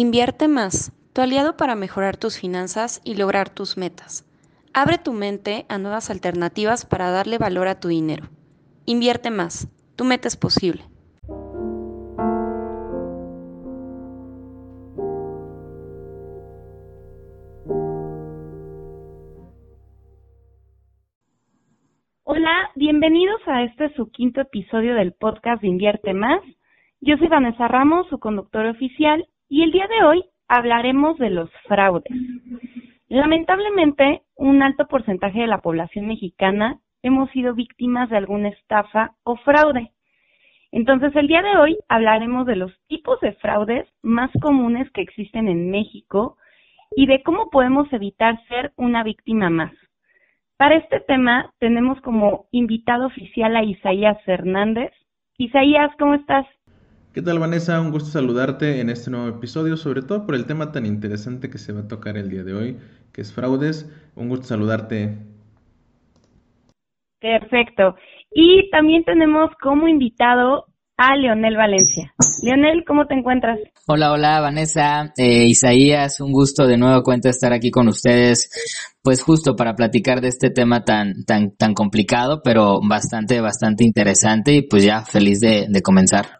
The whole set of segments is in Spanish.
Invierte más, tu aliado para mejorar tus finanzas y lograr tus metas. Abre tu mente a nuevas alternativas para darle valor a tu dinero. Invierte más, tu meta es posible. Hola, bienvenidos a este su quinto episodio del podcast Invierte Más. Yo soy Vanessa Ramos, su conductor oficial, y el día de hoy hablaremos de los fraudes. Lamentablemente, un alto porcentaje de la población mexicana hemos sido víctimas de alguna estafa o fraude. Entonces, el día de hoy hablaremos de los tipos de fraudes más comunes que existen en México y de cómo podemos evitar ser una víctima más. Para este tema tenemos como invitado oficial a Isaías Hernández. Isaías, ¿cómo estás? ¿Qué tal Vanessa? Un gusto saludarte en este nuevo episodio, sobre todo por el tema tan interesante que se va a tocar el día de hoy, que es fraudes. Un gusto saludarte. Perfecto. Y también tenemos como invitado a Leonel Valencia. Leonel, ¿cómo te encuentras? Hola, hola Vanessa, eh, Isaías, un gusto de nuevo cuenta estar aquí con ustedes, pues justo para platicar de este tema tan, tan, tan complicado, pero bastante, bastante interesante y pues ya feliz de comenzar.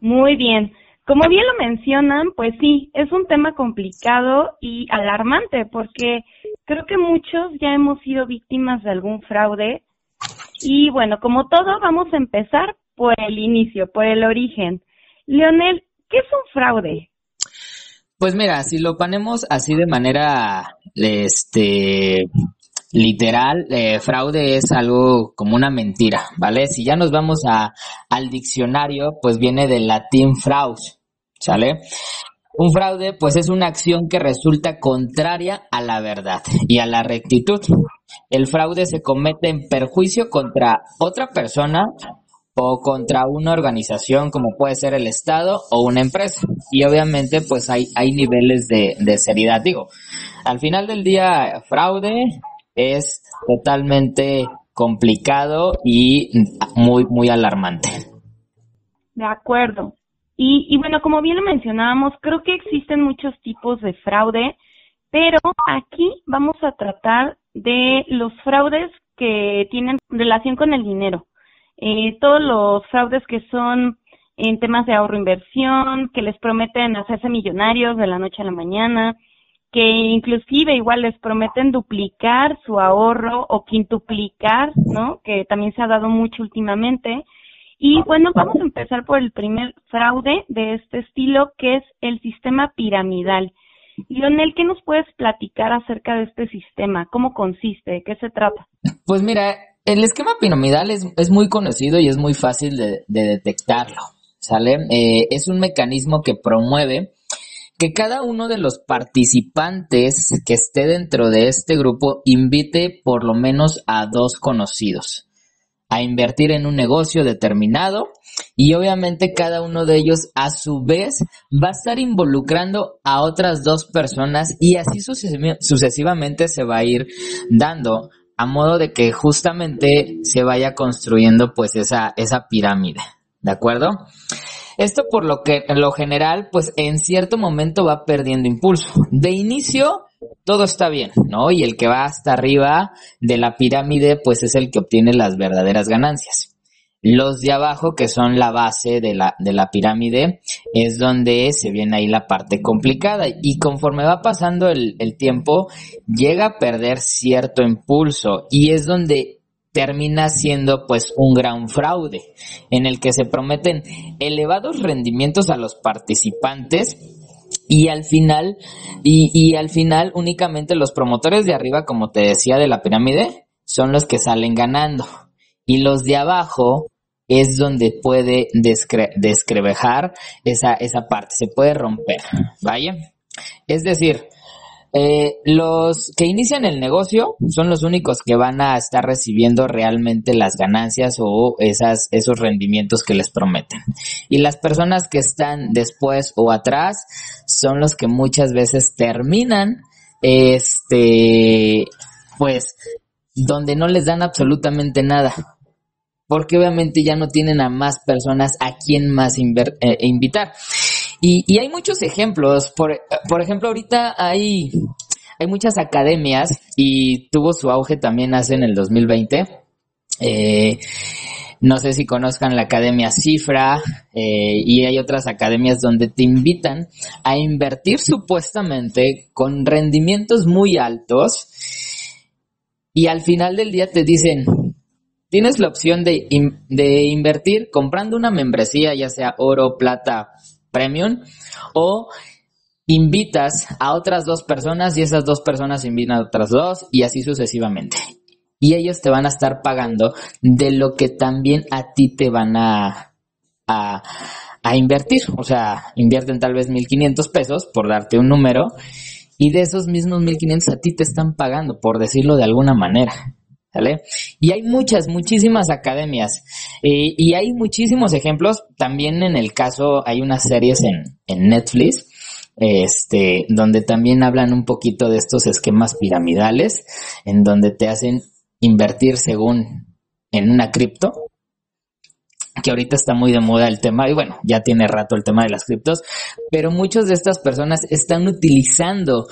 Muy bien. Como bien lo mencionan, pues sí, es un tema complicado y alarmante porque creo que muchos ya hemos sido víctimas de algún fraude. Y bueno, como todo, vamos a empezar por el inicio, por el origen. Leonel, ¿qué es un fraude? Pues mira, si lo ponemos así de manera este literal, eh, fraude es algo como una mentira, ¿vale? Si ya nos vamos a, al diccionario, pues viene del latín fraus, ¿sale? Un fraude, pues es una acción que resulta contraria a la verdad y a la rectitud. El fraude se comete en perjuicio contra otra persona o contra una organización como puede ser el Estado o una empresa. Y obviamente pues hay, hay niveles de, de seriedad. Digo, al final del día, fraude es totalmente complicado y muy, muy alarmante. De acuerdo. Y, y bueno, como bien lo mencionábamos, creo que existen muchos tipos de fraude, pero aquí vamos a tratar de los fraudes que tienen relación con el dinero. Eh, todos los fraudes que son en temas de ahorro inversión, que les prometen hacerse millonarios de la noche a la mañana, que inclusive igual les prometen duplicar su ahorro o quintuplicar, ¿no? Que también se ha dado mucho últimamente. Y bueno, vamos a empezar por el primer fraude de este estilo, que es el sistema piramidal. Lionel, ¿qué nos puedes platicar acerca de este sistema? ¿Cómo consiste? ¿De qué se trata? Pues mira, el esquema piramidal es, es muy conocido y es muy fácil de, detectarlo, ¿sale? Eh, es un mecanismo que promueve que cada uno de los participantes que esté dentro de este grupo invite por lo menos a dos conocidos a invertir en un negocio determinado y obviamente cada uno de ellos a su vez va a estar involucrando a otras dos personas y así sucesivamente se va a ir dando a modo de que justamente se vaya construyendo pues esa, esa pirámide, ¿de acuerdo? Esto por lo que en lo general, pues en cierto momento va perdiendo impulso. De inicio, todo está bien, ¿no? Y el que va hasta arriba de la pirámide, pues es el que obtiene las verdaderas ganancias. Los de abajo, que son la base de la, de la pirámide, es donde se viene ahí la parte complicada. Y conforme va pasando el, el tiempo, llega a perder cierto impulso. Y es donde termina siendo pues un gran fraude en el que se prometen elevados rendimientos a los participantes y al final y, al final únicamente los promotores de arriba como te decía de la pirámide son los que salen ganando y los de abajo es donde puede descrevejar esa, esa parte, se puede romper, ¿vaya? Es decir, eh, los que inician el negocio son los únicos que van a estar recibiendo realmente las ganancias o esas, esos rendimientos que les prometen. Y las personas que están después o atrás son los que muchas veces terminan, este, pues, donde no les dan absolutamente nada. Porque obviamente ya no tienen a más personas a quien más eh, invitar. Y, hay muchos ejemplos. Por, por ejemplo, ahorita hay, hay muchas academias y tuvo su auge también hace en el 2020. Eh, no sé si conozcan la Academia Cifra eh, y hay otras academias donde te invitan a invertir supuestamente con rendimientos muy altos y al final del día te dicen, tienes la opción de, de invertir comprando una membresía, ya sea oro, plata, premium, o invitas a otras dos personas y esas dos personas invitan a otras dos y así sucesivamente y ellos te van a estar pagando de lo que también a ti te van a, a, a invertir. O sea, invierten tal vez 1.500 pesos, por darte un número, y de esos mismos 1.500 a ti te están pagando, por decirlo de alguna manera. ¿Sale? Y hay muchas, muchísimas academias. Eh, y hay muchísimos ejemplos. También en el caso, hay unas series en, en Netflix este, donde también hablan un poquito de estos esquemas piramidales, en donde te hacen invertir según en una cripto, que ahorita está muy de moda el tema, y bueno, ya tiene rato el tema de las criptos, pero muchas de estas personas están utilizando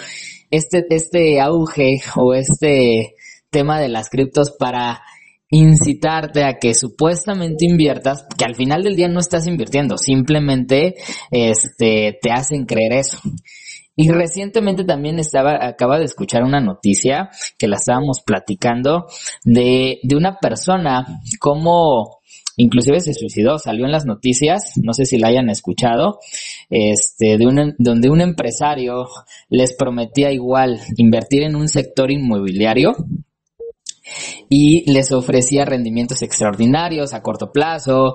este, este auge o este tema de las criptos para incitarte a que supuestamente inviertas, que al final del día no estás invirtiendo, simplemente este, te hacen creer eso. Y recientemente también estaba, acaba de escuchar una noticia que la estábamos platicando de, de una persona como inclusive se suicidó, salió en las noticias, no sé si la hayan escuchado, este, de un, donde un empresario les prometía igual invertir en un sector inmobiliario y les ofrecía rendimientos extraordinarios a corto plazo.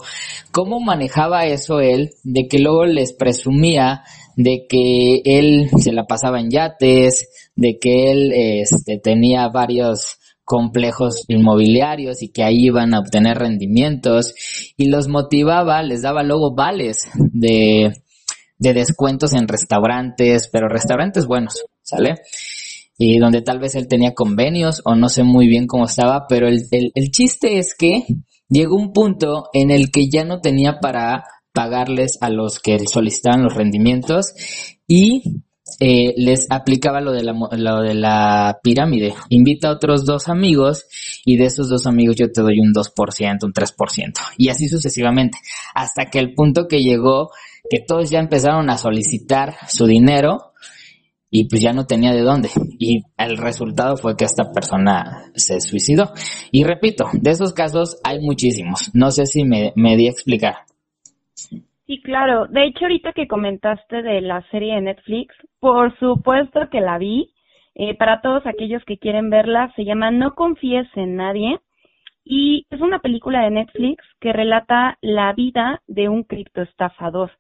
¿Cómo manejaba eso él? De que luego les presumía de que él se la pasaba en yates, de que él este, tenía varios complejos inmobiliarios y que ahí iban a obtener rendimientos y los motivaba, les daba luego vales de, de descuentos en restaurantes, pero restaurantes buenos, ¿sale? Y donde tal vez él tenía convenios o no sé muy bien cómo estaba, pero el, el, el chiste es que llegó un punto en el que ya no tenía para pagarles a los que solicitaban los rendimientos y eh, les aplicaba lo de, la, lo de la pirámide. Invita a otros dos amigos y de esos dos amigos yo te doy un 2%, un 3%. Y así sucesivamente. Hasta que el punto que llegó que todos ya empezaron a solicitar su dinero y pues ya no tenía de dónde. Y el resultado fue que esta persona se suicidó. Y repito, de esos casos hay muchísimos. No sé si me, di a explicar. Sí, claro. De hecho, ahorita que comentaste de la serie de Netflix, por supuesto que la vi. Eh, para todos aquellos que quieren verla, se llama No confíes en nadie y es una película de Netflix que relata la vida de un criptoestafador.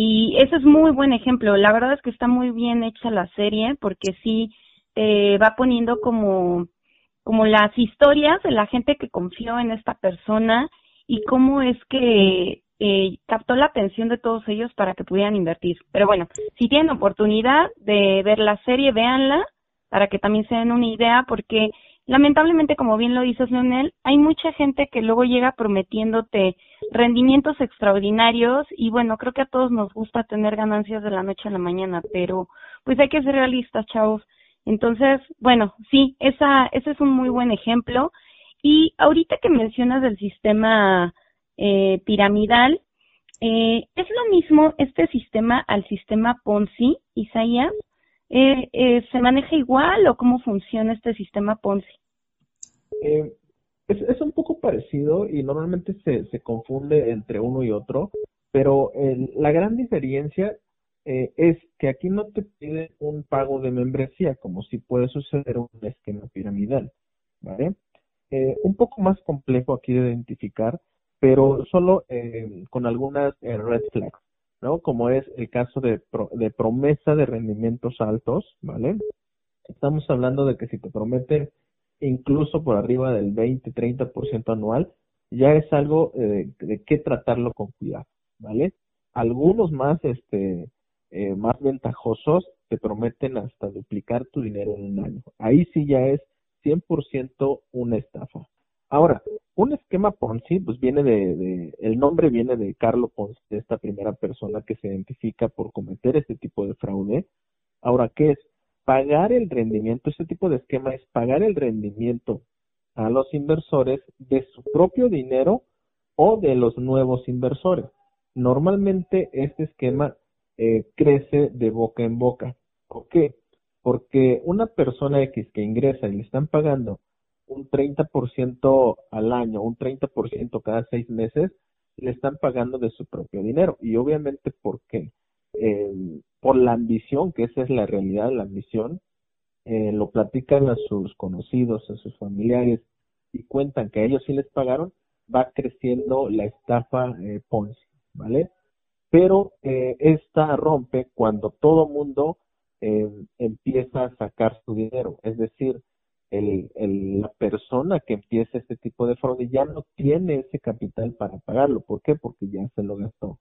Y ese es muy buen ejemplo. La verdad es que está muy bien hecha la serie porque sí te va poniendo como, como las historias de la gente que confió en esta persona y cómo es que eh, captó la atención de todos ellos para que pudieran invertir. Pero bueno, si tienen oportunidad de ver la serie, véanla para que también se den una idea, porque lamentablemente, como bien lo dices, Leonel, hay mucha gente que luego llega prometiéndote rendimientos extraordinarios y bueno, creo que a todos nos gusta tener ganancias de la noche a la mañana, pero pues hay que ser realistas, chavos. Entonces, bueno, sí, esa, ese es un muy buen ejemplo. Y ahorita que mencionas del sistema eh, piramidal. Eh, ¿Es lo mismo este sistema al sistema Ponzi, Isaías? Eh, eh, ¿Se maneja igual o cómo funciona este sistema Ponzi? Es, es, un poco parecido y normalmente se, se confunde entre uno y otro, pero la gran diferencia es que aquí no te pide un pago de membresía, como si puede suceder un esquema piramidal, ¿vale? un poco más complejo aquí de identificar pero solo eh, con algunas eh, red flags, ¿no? Como es el caso de, de promesa de rendimientos altos, ¿vale? Estamos hablando de que si te prometen incluso por arriba del 20-30% anual, ya es algo eh, de que tratarlo con cuidado, ¿vale? Algunos más, este, eh, más ventajosos te prometen hasta duplicar tu dinero en un año. Ahí sí ya es 100% una estafa. Ahora, un esquema Ponzi, pues viene de, el nombre viene de Carlo Ponzi, de esta primera persona que se identifica por cometer este tipo de fraude. Ahora, ¿qué es? Pagar el rendimiento, este tipo de esquema es pagar el rendimiento a los inversores de su propio dinero o de los nuevos inversores. Normalmente este esquema eh, crece de boca en boca. ¿Por qué? Porque una persona X que ingresa y le están pagando un 30% al año, un 30% cada seis meses, le están pagando de su propio dinero. Y obviamente, ¿por qué? Eh, por la ambición, que esa es la realidad, la ambición, eh, lo platican a sus conocidos, a sus familiares y cuentan que a ellos sí les pagaron, va creciendo la estafa eh, Ponzi, ¿vale? Pero eh, esta rompe cuando todo mundo empieza a sacar su dinero, es decir, el, el, la persona que empieza este tipo de fraude ya no tiene ese capital para pagarlo. ¿Por qué? Porque ya se lo gastó,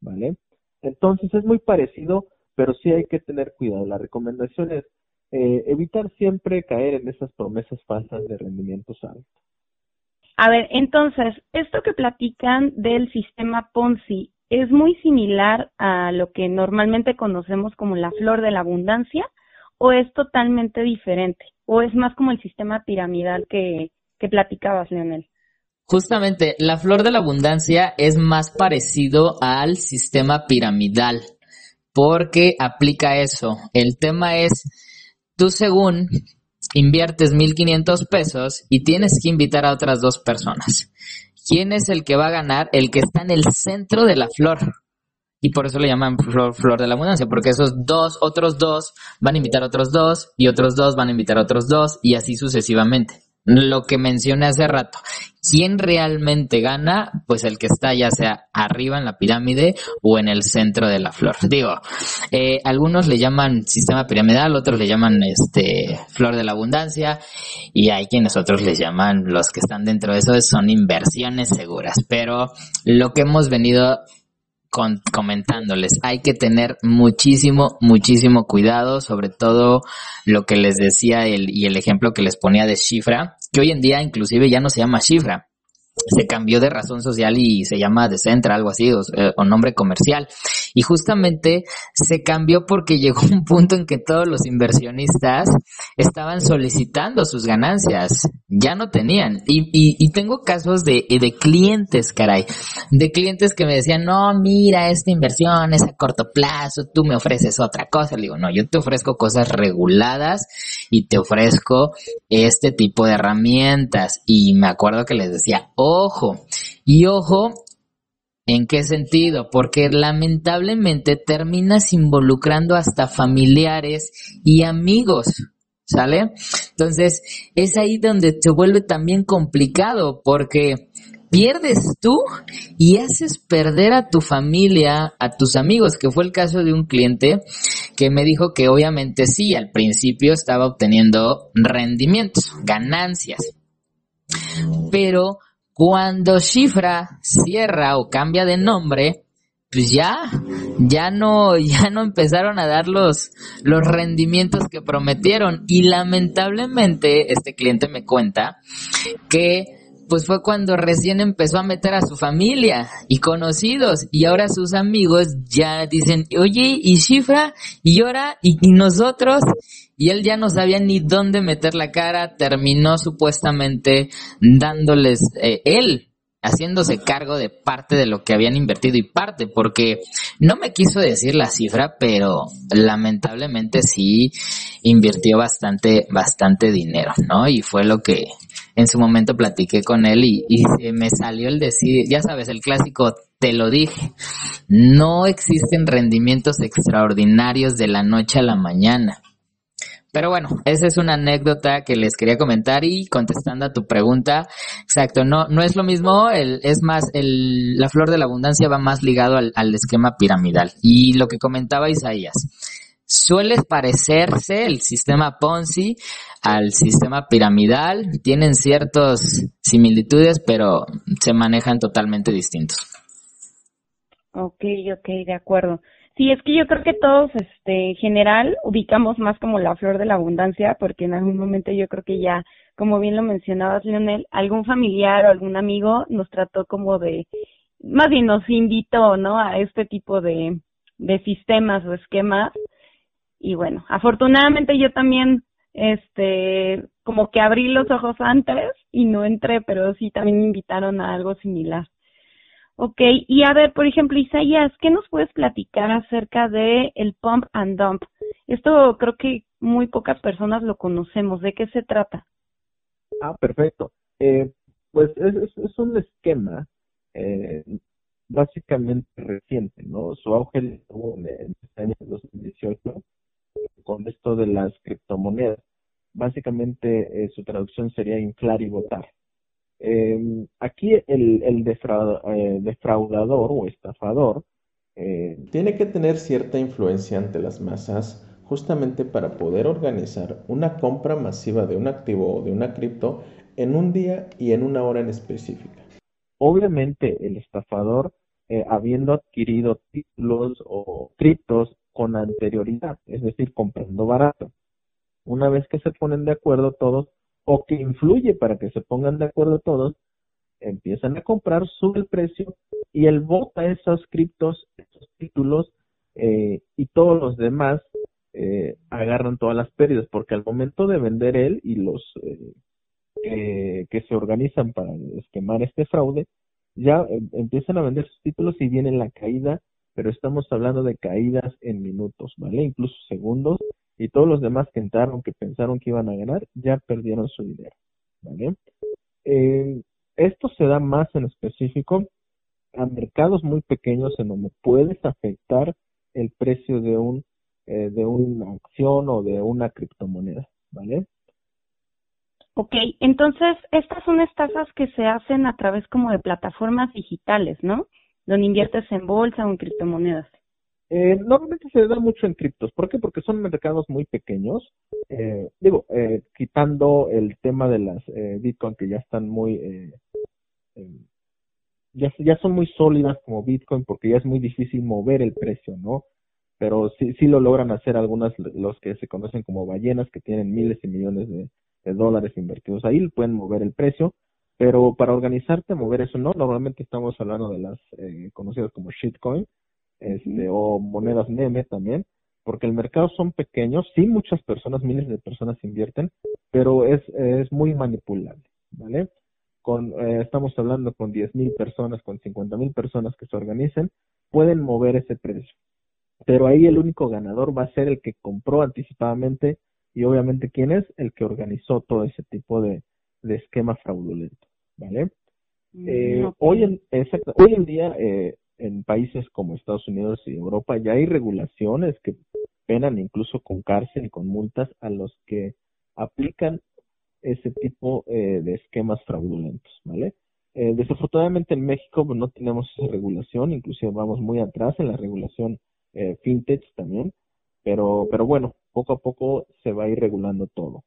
¿vale? Entonces es muy parecido, pero sí hay que tener cuidado. La recomendación es eh, evitar siempre caer en esas promesas falsas de rendimientos altos. A ver, entonces, esto que platican del sistema Ponzi es muy similar a lo que normalmente conocemos como la flor de la abundancia o es totalmente diferente o es más como el sistema piramidal que, platicabas, Leonel. Justamente, la flor de la abundancia es más parecido al sistema piramidal porque aplica eso. El tema es, tú según inviertes 1.500 pesos y tienes que invitar a otras dos personas. ¿Quién es el que va a ganar? El que está en el centro de la flor. Y por eso le llaman flor, de la abundancia, porque esos dos, otros dos, van a invitar a otros dos, y otros dos van a invitar a otros dos, y así sucesivamente lo que mencioné hace rato. ¿Quién realmente gana? Pues el que está ya sea arriba en la pirámide o en el centro de la flor. Digo, eh, algunos le llaman sistema piramidal, otros le llaman este flor de la abundancia y hay quienes otros les llaman los que están dentro de eso son inversiones seguras. Pero lo que hemos venido comentándoles. Hay que tener muchísimo, muchísimo cuidado, sobre todo lo que les decía el, y el ejemplo que les ponía de Shifra, que hoy en día inclusive ya no se llama Shifra, se cambió de razón social y se llama Decentra, algo así, eh, o, nombre comercial. Y justamente se cambió porque llegó un punto en que todos los inversionistas estaban solicitando sus ganancias, ya no tenían. Y, tengo casos de, de clientes, caray, de clientes que me decían, no, mira, esta inversión es a corto plazo, tú me ofreces otra cosa. Le digo, no, yo te ofrezco cosas reguladas y te ofrezco este tipo de herramientas. Y me acuerdo que les decía, Ojo, y ojo, ¿en qué sentido? Porque lamentablemente terminas involucrando hasta familiares y amigos. ¿Sale? Entonces, es ahí donde se vuelve también complicado porque pierdes tú y haces perder a tu familia, a tus amigos, que fue el caso de un cliente que me dijo que obviamente sí, al principio estaba obteniendo rendimientos, ganancias, pero cuando Shifra cierra o cambia de nombre, pues ya, ya no, ya no empezaron a dar los, los rendimientos que prometieron. Y lamentablemente, este cliente me cuenta que pues fue cuando recién empezó a meter a su familia y conocidos y ahora sus amigos ya dicen, oye, ¿y Shifra? ¿Y ahora? ¿Y, y nosotros? y él ya no sabía ni dónde meter la cara, terminó supuestamente dándoles eh, él haciéndose cargo de parte de lo que habían invertido y parte, porque no me quiso decir la cifra, pero lamentablemente sí invirtió bastante, bastante dinero, ¿no? Y fue lo que en su momento platiqué con él y, y me salió el decir, ya sabes, el clásico, te lo dije, no existen rendimientos extraordinarios de la noche a la mañana. Pero bueno, esa es una anécdota que les quería comentar y contestando a tu pregunta, exacto, no, no es lo mismo, el, es más, el, la flor de la abundancia va más ligado al, al esquema piramidal. Y lo que comentaba Isaías, suele parecerse el sistema Ponzi al sistema piramidal, tienen ciertas similitudes, pero se manejan totalmente distintos. Ok, ok, de acuerdo. Sí, es que yo creo que todos, este, en general, ubicamos más como la flor de la abundancia, porque en algún momento yo creo que ya, como bien lo mencionabas, Leonel, algún familiar o algún amigo nos trató como de, más bien nos invitó, ¿no? A este tipo de, de sistemas o esquemas. Y bueno, afortunadamente yo también, este, como que abrí los ojos antes y no entré, pero sí también me invitaron a algo similar. Ok, y a ver, por ejemplo, Isaías, ¿qué nos puedes platicar acerca de el pump and dump? Esto creo que muy pocas personas lo conocemos. ¿De qué se trata? Ah, perfecto. Eh, pues es, es, un esquema eh, básicamente reciente, ¿no? Su auge tuvo en el año 2018 con esto de las criptomonedas. Básicamente eh, su traducción sería inflar y votar. Eh, aquí el, el eh, defraudador o estafador eh, tiene que tener cierta influencia ante las masas justamente para poder organizar una compra masiva de un activo o de una cripto en un día y en una hora en específica. Obviamente el estafador, habiendo adquirido títulos o criptos con anterioridad, es decir, comprando barato, una vez que se ponen de acuerdo todos, o que influye para que se pongan de acuerdo todos, empiezan a comprar, sube el precio y él vota esos criptos, esos títulos eh, y todos los demás eh, agarran todas las pérdidas porque al momento de vender él y los eh, que se organizan para esquemar este fraude, ya em, empiezan a vender sus títulos y viene la caída, pero estamos hablando de caídas en minutos, ¿vale? Incluso segundos y todos los demás que entraron, que pensaron que iban a ganar, ya perdieron su dinero. ¿vale? Esto se da más en específico a mercados muy pequeños en donde puedes afectar el precio de un eh, de una acción o de una criptomoneda, ¿vale? Ok, entonces estas son estafas que se hacen a través como de plataformas digitales, ¿no? Donde inviertes en bolsa o en criptomonedas. Eh, normalmente se da mucho en criptos. ¿Por qué? Porque son mercados muy pequeños. Eh, digo, eh, quitando el tema de las eh, Bitcoin que ya están muy, eh, ya, ya son muy sólidas como Bitcoin porque ya es muy difícil mover el precio, ¿no? Pero sí, sí lo logran hacer algunas, los que se conocen como ballenas, que tienen miles y millones de dólares invertidos ahí, pueden mover el precio. Pero para organizarte, mover eso no. Normalmente estamos hablando de las conocidas como shitcoin este, o monedas meme también, porque el mercado son pequeños, sí muchas personas, miles de personas invierten, pero es, es muy manipulable, ¿vale? Con, eh, estamos hablando con 10.000 personas, con 50.000 personas que se organicen, pueden mover ese precio. Pero ahí el único ganador va a ser el que compró anticipadamente y obviamente quién es el que organizó todo ese tipo de, de esquema fraudulento, ¿vale? Mm, eh, hoy, en, exacto, hoy en día eh, en países como Estados Unidos y Europa ya hay regulaciones que penan incluso con cárcel y con multas a los que aplican ese tipo eh, de esquemas fraudulentos, ¿vale? Eh, desafortunadamente en México pues, no tenemos esa regulación, inclusive vamos muy atrás en la regulación eh, fintech también, pero, pero bueno, poco a poco se va a ir regulando todo.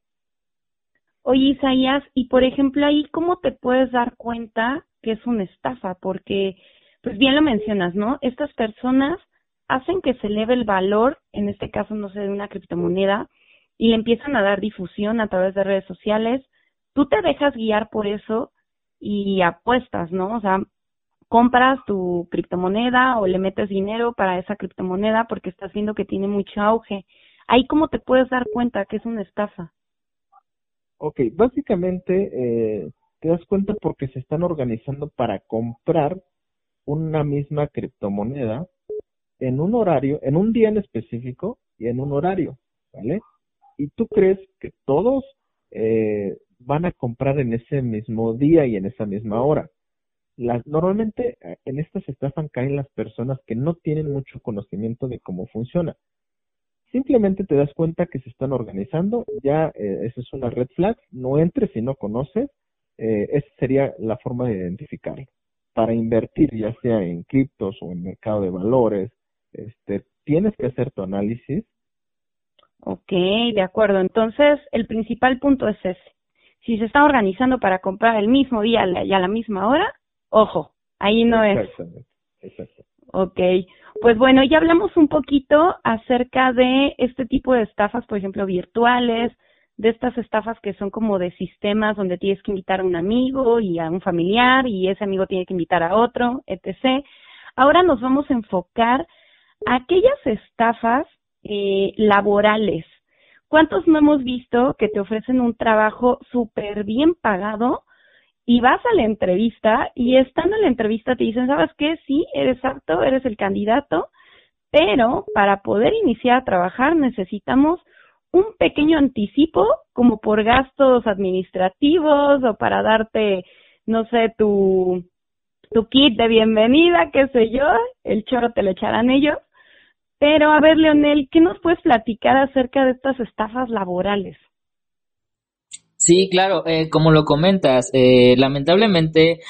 Oye, Isaías, y por ejemplo ahí, ¿cómo te puedes dar cuenta que es una estafa? Porque pues bien lo mencionas, ¿no? Estas personas hacen que se eleve el valor, en este caso, no sé, de una criptomoneda, y le empiezan a dar difusión a través de redes sociales. Tú te dejas guiar por eso y apuestas, ¿no? O sea, compras tu criptomoneda o le metes dinero para esa criptomoneda porque estás viendo que tiene mucho auge. Ahí cómo te puedes dar cuenta que es una estafa. Ok, básicamente eh, te das cuenta porque se están organizando para comprar una misma criptomoneda en un horario, en un día en específico y en un horario, ¿vale? Y tú crees que todos eh, van a comprar en ese mismo día y en esa misma hora. Las, normalmente eh, en estas estafan caen las personas que no tienen mucho conocimiento de cómo funciona. Simplemente te das cuenta que se están organizando, ya eh, esa es una red flag, no entres si no conoces, eh, esa sería la forma de identificarlo para invertir, ya sea en criptos o en mercado de valores, este, tienes que hacer tu análisis. Ok, de acuerdo. Entonces, el principal punto es ese. Si se está organizando para comprar el mismo día y a la misma hora, ojo, ahí no es. Exactamente. Ok. Pues bueno, ya hablamos un poquito acerca de este tipo de estafas, por ejemplo, virtuales, de estas estafas que son como de sistemas donde tienes que invitar a un amigo y a un familiar y ese amigo tiene que invitar a otro, etc. Ahora nos vamos a enfocar a aquellas estafas eh, laborales. ¿Cuántos no hemos visto que te ofrecen un trabajo súper bien pagado y vas a la entrevista y estando en la entrevista te dicen, ¿sabes qué? Sí, eres apto, eres el candidato, pero para poder iniciar a trabajar necesitamos un pequeño anticipo como por gastos administrativos o para darte, no sé, tu, tu kit de bienvenida, qué sé yo, el choro te lo echarán ellos. Pero a ver, Leonel, ¿qué nos puedes platicar acerca de estas estafas laborales? Sí, claro, eh, como lo comentas, eh, lamentablemente,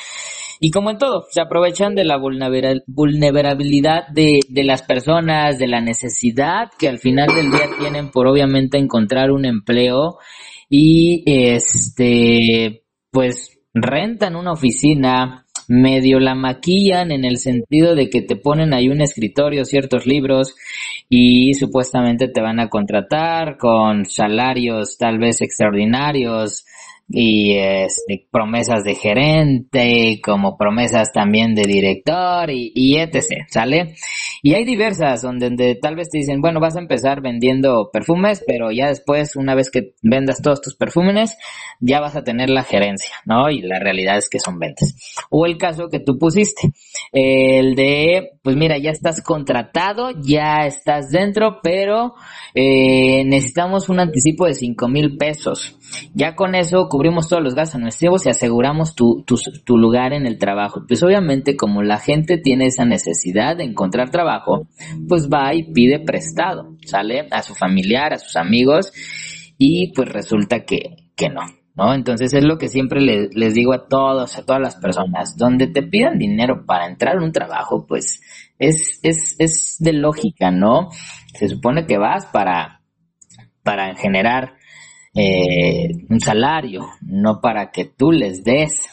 y como en todo, se aprovechan de la vulnerabilidad de, de las personas, de la necesidad que al final del día tienen por obviamente encontrar un empleo y este, pues rentan una oficina, medio la maquillan en el sentido de que te ponen ahí un escritorio, ciertos libros y supuestamente te van a contratar con salarios tal vez extraordinarios, y este, promesas de gerente, como promesas también de director y, y etc. ¿Sale? Y hay diversas donde, tal vez te dicen, bueno, vas a empezar vendiendo perfumes, pero ya después, una vez que vendas todos tus perfumes, ya vas a tener la gerencia, ¿no? Y la realidad es que son ventas. O el caso que tú pusiste, el de, pues mira, ya estás contratado, ya estás dentro, pero eh, necesitamos un anticipo de 5 mil pesos. Ya con eso cubrimos todos los gastos nuestros y aseguramos tu, tu, lugar en el trabajo. Pues obviamente como la gente tiene esa necesidad de encontrar trabajo, pues va y pide prestado, ¿sale? A su familiar, a sus amigos y pues resulta que, que no. ¿No? Entonces es lo que siempre les, les digo a todos, a todas las personas, donde te pidan dinero para entrar en un trabajo, pues es, es, es de lógica, ¿no? Se supone que vas para, para generar eh, un salario, no para que tú les des.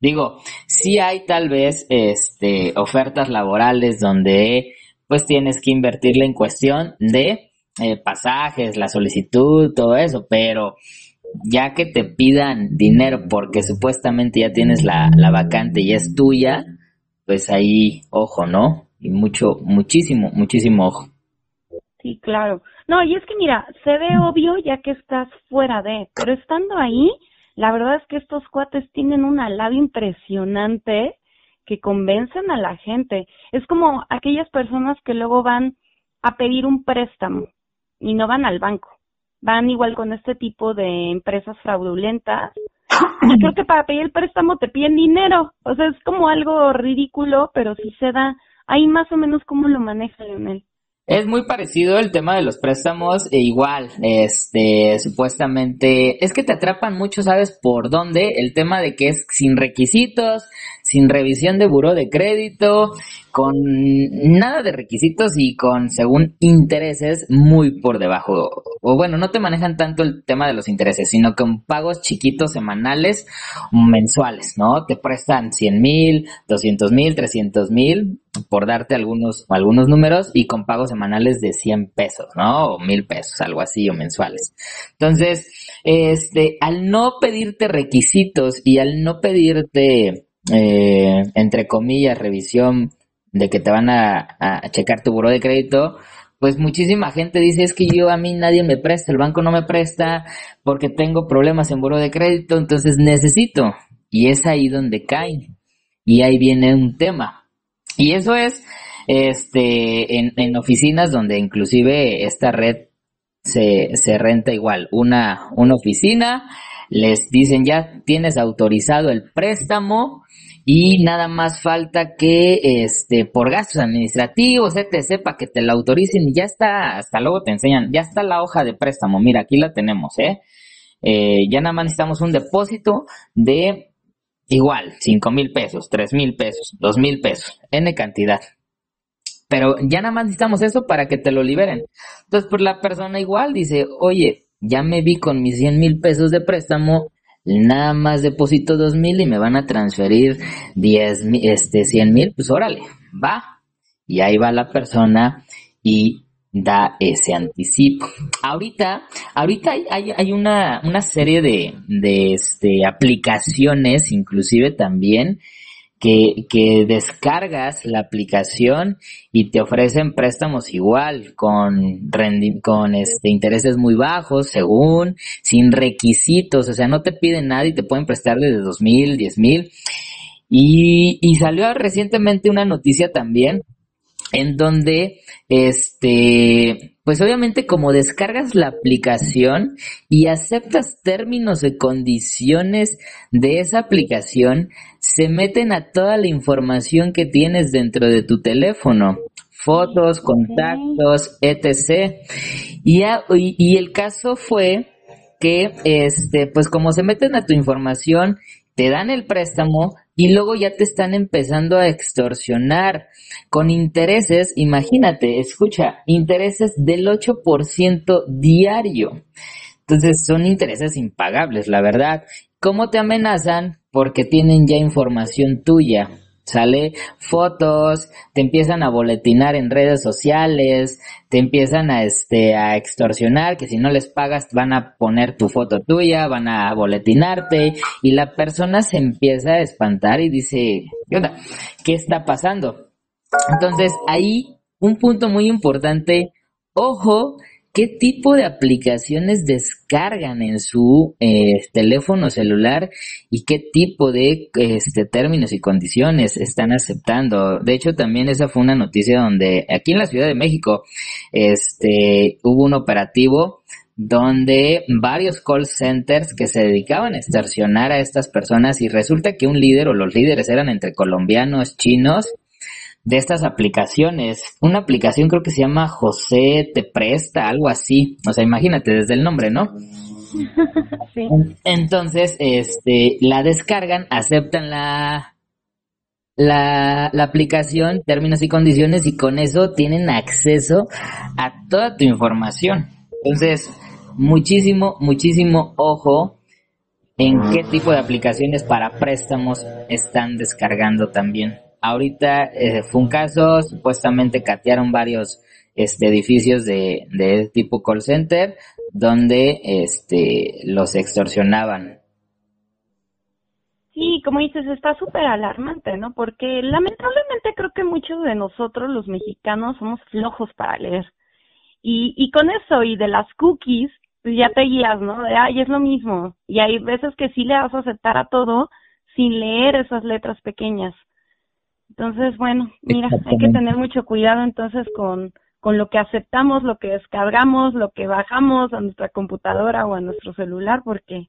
Digo, sí hay tal vez este, ofertas laborales donde pues tienes que invertirle en cuestión de eh, pasajes, la solicitud, todo eso, pero ya que te pidan dinero porque supuestamente ya tienes la, la vacante y es tuya, pues ahí, ojo, ¿no? Y mucho, muchísimo, muchísimo ojo. Sí, claro. No, y es que mira, se ve obvio ya que estás fuera de, pero estando ahí, la verdad es que estos cuates tienen una labia impresionante que convencen a la gente. Es como aquellas personas que luego van a pedir un préstamo y no van al banco. Van igual con este tipo de empresas fraudulentas. Y creo que para pedir el préstamo te piden dinero. O sea, es como algo ridículo, pero si se da. Ahí más o menos cómo lo maneja Leonel. Es muy parecido el tema de los préstamos, e igual, este, supuestamente, es que te atrapan mucho, ¿sabes por dónde? El tema de que es sin requisitos, sin revisión de buró de crédito, con nada de requisitos y con, según, intereses muy por debajo. O bueno, no te manejan tanto el tema de los intereses, sino con pagos chiquitos semanales mensuales, ¿no? Te prestan 100 mil, 200 mil, 300 mil, por darte algunos, algunos números y con pagos semanales de 100 pesos, ¿no? O mil pesos, algo así, o mensuales. Entonces, este, al no pedirte requisitos y al no pedirte, eh, entre comillas, revisión de que te van a, checar tu buro de crédito, pues muchísima gente dice es que yo a mí nadie me presta, el banco no me presta porque tengo problemas en buro de crédito, entonces necesito. Y es ahí donde caen. Y ahí viene un tema. Y eso es este en, en oficinas donde inclusive esta red se, se renta igual. Una, una oficina, les dicen ya tienes autorizado el préstamo y nada más falta que este por gastos administrativos, etc, para que te lo autoricen y ya está, hasta luego te enseñan, ya está la hoja de préstamo, mira, aquí la tenemos, ¿eh? eh ya nada más necesitamos un depósito de igual, cinco mil pesos, tres mil pesos, dos mil pesos, N cantidad. Pero ya nada más necesitamos eso para que te lo liberen. Entonces, pues la persona igual dice, oye, ya me vi con mis 100 mil pesos de préstamo, nada más deposito dos mil y me van a transferir diez mil, este, cien mil, pues órale, va. y ahí va la persona y da ese anticipo. Ahorita, ahorita hay, hay, una, una, serie de, de este, aplicaciones, inclusive también, que, descargas la aplicación y te ofrecen préstamos igual, con, con este, intereses muy bajos, según, sin requisitos, o sea, no te piden nada y te pueden prestar desde dos mil, diez mil. Y, y salió recientemente una noticia también en donde, este, pues obviamente como descargas la aplicación y aceptas términos y condiciones de esa aplicación, se meten a toda la información que tienes dentro de tu teléfono, fotos, contactos, etc. Y, y el caso fue que, este, pues como se meten a tu información, te dan el préstamo, y luego ya te están empezando a extorsionar con intereses, imagínate, escucha, intereses del 8% diario. Entonces son intereses impagables, la verdad. ¿Cómo te amenazan? Porque tienen ya información tuya sale fotos, te empiezan a boletinar en redes sociales, te empiezan a este a extorsionar, que si no les pagas van a poner tu foto tuya, van a boletinarte y la persona se empieza a espantar y dice, ¿qué está pasando? Entonces, ahí un punto muy importante, ojo qué tipo de aplicaciones descargan en su eh, teléfono celular y qué tipo de este, términos y condiciones están aceptando. De hecho, también esa fue una noticia donde aquí en la Ciudad de México este, hubo un operativo donde varios call centers que se dedicaban a extorsionar a estas personas y resulta que un líder o los líderes eran entre colombianos, chinos de estas aplicaciones. Una aplicación creo que se llama José Te Presta, algo así. O sea, imagínate desde el nombre, ¿no? sí. Entonces, este, la descargan, aceptan la, la, la, aplicación, términos y condiciones, y con eso tienen acceso a toda tu información. Entonces, muchísimo, muchísimo ojo en qué tipo de aplicaciones para préstamos están descargando también. Ahorita eh, fue un caso, supuestamente catearon varios este, edificios de, de tipo call center donde este, los extorsionaban. Sí, como dices, está súper alarmante, ¿no? Porque lamentablemente creo que muchos de nosotros, los mexicanos, somos flojos para leer. Y, y con eso y de las cookies, pues ya te guías, ¿no? De, ay, es lo mismo. Y hay veces que sí le vas a aceptar a todo sin leer esas letras pequeñas. Entonces, bueno, mira, hay que tener mucho cuidado entonces con, con lo que aceptamos, lo que descargamos, lo que bajamos a nuestra computadora o a nuestro celular, porque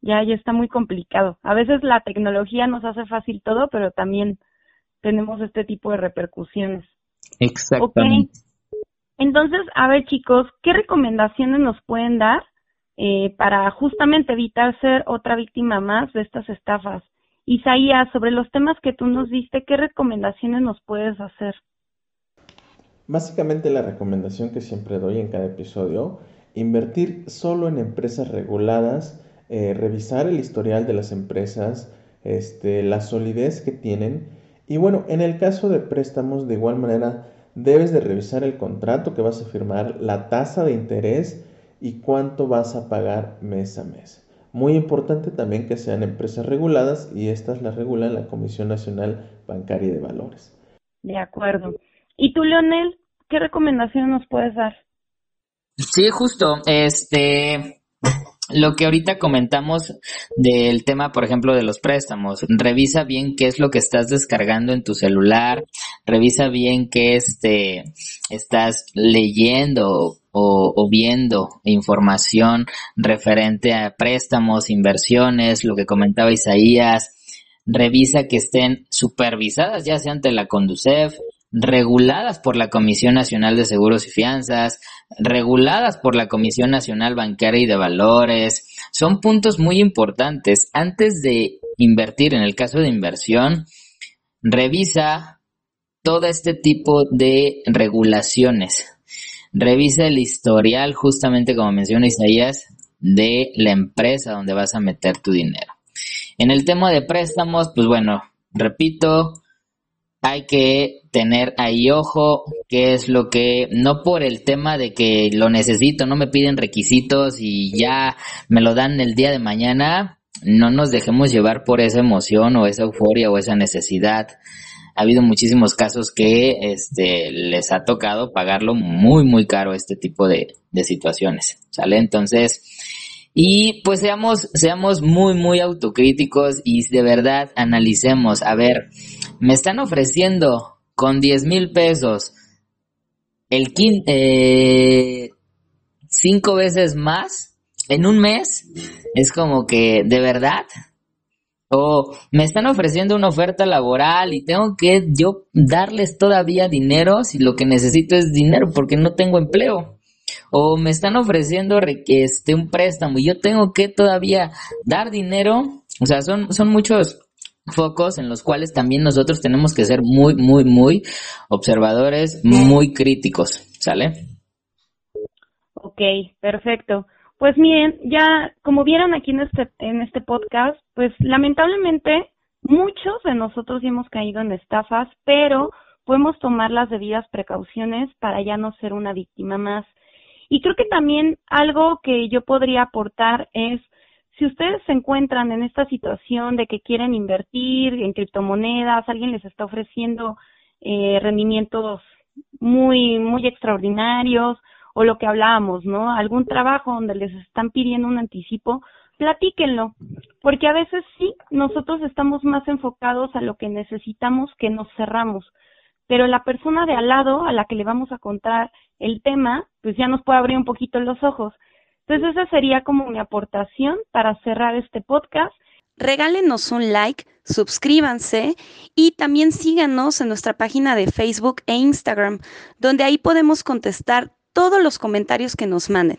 ya, ya está muy complicado. A veces la tecnología nos hace fácil todo, pero también tenemos este tipo de repercusiones. Exactamente. Entonces, a ver chicos, ¿qué recomendaciones nos pueden dar eh, para justamente evitar ser otra víctima más de estas estafas? Isaías, sobre los temas que tú nos diste, ¿qué recomendaciones nos puedes hacer? Básicamente la recomendación que siempre doy en cada episodio, invertir solo en empresas reguladas, eh, revisar el historial de las empresas, este, la solidez que tienen y bueno, en el caso de préstamos de igual manera debes de revisar el contrato que vas a firmar, la tasa de interés y cuánto vas a pagar mes a mes. Muy importante también que sean empresas reguladas y estas las regula la Comisión Nacional Bancaria de Valores. De acuerdo. ¿Y tú, Leonel, qué recomendación nos puedes dar? Sí, justo. Este, lo que ahorita comentamos del tema, por ejemplo, de los préstamos, revisa bien qué es lo que estás descargando en tu celular, revisa bien qué este, estás leyendo o, viendo información referente a préstamos, inversiones, lo que comentaba Isaías, revisa que estén supervisadas ya sea ante la Conducef, reguladas por la Comisión Nacional de Seguros y Fianzas, reguladas por la Comisión Nacional Bancaria y de Valores. Son puntos muy importantes. Antes de invertir, en el caso de inversión, revisa todo este tipo de regulaciones. Revisa el historial, justamente como menciona Isaías, de la empresa donde vas a meter tu dinero. En el tema de préstamos, pues bueno, repito, hay que tener ahí ojo, que es lo que, no por el tema de que lo necesito, no me piden requisitos y ya me lo dan el día de mañana, no nos dejemos llevar por esa emoción o esa euforia o esa necesidad. Ha habido muchísimos casos que este, les ha tocado pagarlo muy, muy caro este tipo de, de situaciones, ¿sale? Entonces, y pues seamos, seamos muy, muy autocríticos y de verdad analicemos, a ver, me están ofreciendo con 10 mil pesos el eh, cinco veces más en un mes, es como que, ¿de verdad? O me están ofreciendo una oferta laboral y tengo que yo darles todavía dinero si lo que necesito es dinero porque no tengo empleo. O me están ofreciendo este, un préstamo y yo tengo que todavía dar dinero. O sea, son, son muchos focos en los cuales también nosotros tenemos que ser muy, muy, muy observadores, muy críticos, ¿sale? Ok, perfecto. Pues miren, ya como vieron aquí en este, en este podcast, pues lamentablemente muchos de nosotros hemos caído en estafas, pero podemos tomar las debidas precauciones para ya no ser una víctima más. Y creo que también algo que yo podría aportar es si ustedes se encuentran en esta situación de que quieren invertir en criptomonedas, alguien les está ofreciendo eh, rendimientos muy, muy extraordinarios, o lo que hablábamos, ¿no? Algún trabajo donde les están pidiendo un anticipo, platíquenlo, porque a veces sí, nosotros estamos más enfocados a lo que necesitamos que nos cerramos, pero la persona de al lado a la que le vamos a contar el tema, pues ya nos puede abrir un poquito los ojos. Entonces esa sería como mi aportación para cerrar este podcast. Regálenos un like, suscríbanse y también síganos en nuestra página de Facebook e Instagram, donde ahí podemos contestar todos los comentarios que nos manden.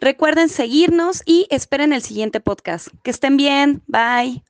Recuerden seguirnos y esperen el siguiente podcast. Que estén bien. Bye.